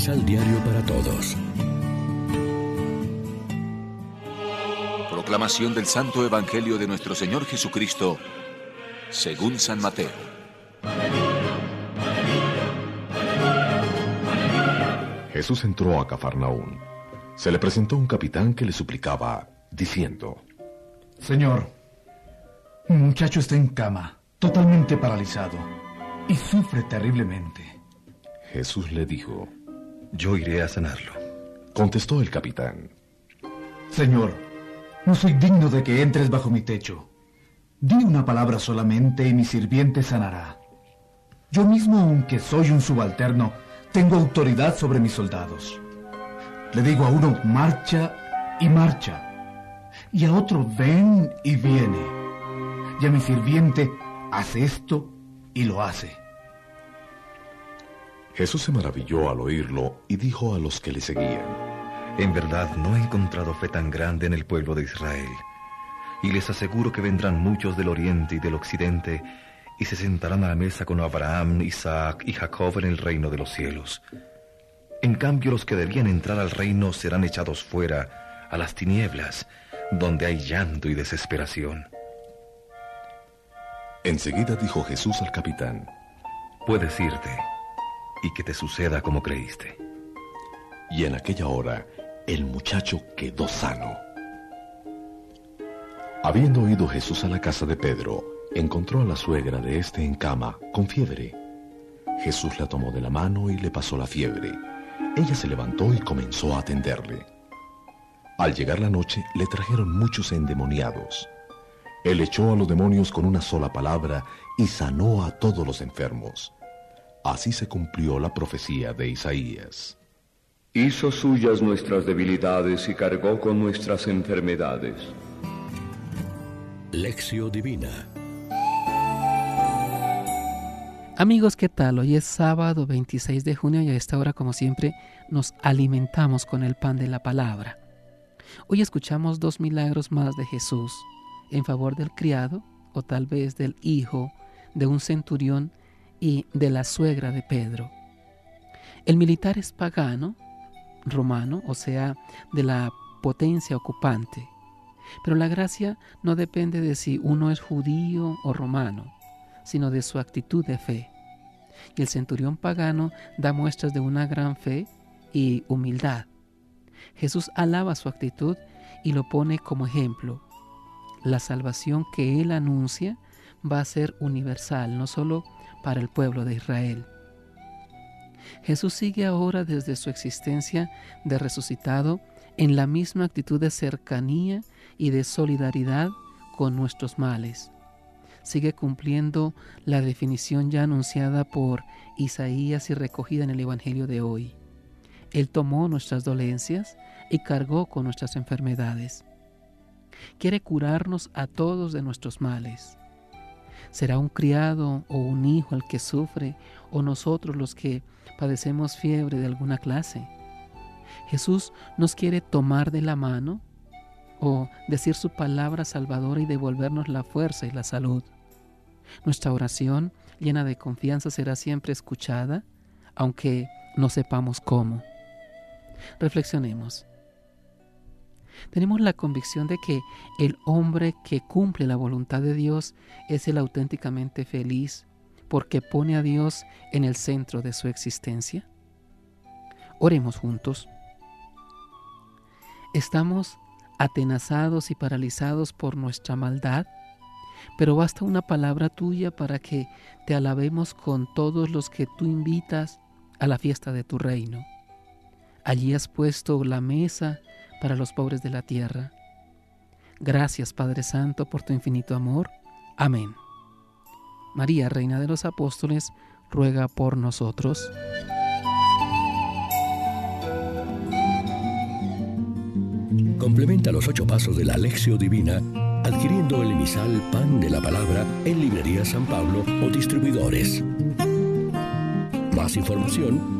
Misal Diario para Todos. Proclamación del Santo Evangelio de nuestro Señor Jesucristo, según San Mateo. Jesús entró a Cafarnaún. Se le presentó un capitán que le suplicaba, diciendo, Señor, un muchacho está en cama, totalmente paralizado, y sufre terriblemente. Jesús le dijo, Yo iré a sanarlo. Contestó el capitán, Señor, no soy digno de que entres bajo mi techo. Di una palabra solamente y mi sirviente sanará. Yo mismo, aunque soy un subalterno, tengo autoridad sobre mis soldados. Le digo a uno, marcha y marcha. Y a otro, ven y viene. Y a mi sirviente, hace esto y lo hace. Jesús se maravilló al oírlo y dijo a los que le seguían, En verdad no he encontrado fe tan grande en el pueblo de Israel. Y les aseguro que vendrán muchos del oriente y del occidente y se sentarán a la mesa con Abraham, Isaac y Jacob en el reino de los cielos. En cambio los que debían entrar al reino serán echados fuera, a las tinieblas, donde hay llanto y desesperación. Enseguida dijo Jesús al capitán, Puedes irte y que te suceda como creíste. Y en aquella hora el muchacho quedó sano. Habiendo ido Jesús a la casa de Pedro, encontró a la suegra de éste en cama, con fiebre. Jesús la tomó de la mano y le pasó la fiebre. Ella se levantó y comenzó a atenderle. Al llegar la noche le trajeron muchos endemoniados. Él echó a los demonios con una sola palabra y sanó a todos los enfermos. Así se cumplió la profecía de Isaías. Hizo suyas nuestras debilidades y cargó con nuestras enfermedades. Lección Divina. Amigos, ¿qué tal? Hoy es sábado 26 de junio y a esta hora, como siempre, nos alimentamos con el pan de la palabra. Hoy escuchamos dos milagros más de Jesús en favor del criado o tal vez del hijo de un centurión y de la suegra de Pedro. El militar es pagano, romano, o sea, de la potencia ocupante. Pero la gracia no depende de si uno es judío o romano, sino de su actitud de fe. Y el centurión pagano da muestras de una gran fe y humildad. Jesús alaba su actitud y lo pone como ejemplo. La salvación que él anuncia va a ser universal, no solo para el pueblo de Israel. Jesús sigue ahora desde su existencia de resucitado en la misma actitud de cercanía y de solidaridad con nuestros males. Sigue cumpliendo la definición ya anunciada por Isaías y recogida en el Evangelio de hoy. Él tomó nuestras dolencias y cargó con nuestras enfermedades. Quiere curarnos a todos de nuestros males. ¿Será un criado o un hijo el que sufre o nosotros los que padecemos fiebre de alguna clase? Jesús nos quiere tomar de la mano o decir su palabra salvadora y devolvernos la fuerza y la salud. Nuestra oración llena de confianza será siempre escuchada, aunque no sepamos cómo. Reflexionemos. Tenemos la convicción de que el hombre que cumple la voluntad de Dios es el auténticamente feliz porque pone a Dios en el centro de su existencia. Oremos juntos. Estamos atenazados y paralizados por nuestra maldad, pero basta una palabra tuya para que te alabemos con todos los que tú invitas a la fiesta de tu reino. Allí has puesto la mesa para los pobres de la tierra. Gracias Padre Santo por tu infinito amor. Amén. María, Reina de los Apóstoles, ruega por nosotros. Complementa los ocho pasos de la Alexio Divina adquiriendo el emisal Pan de la Palabra en Librería San Pablo o distribuidores. Más información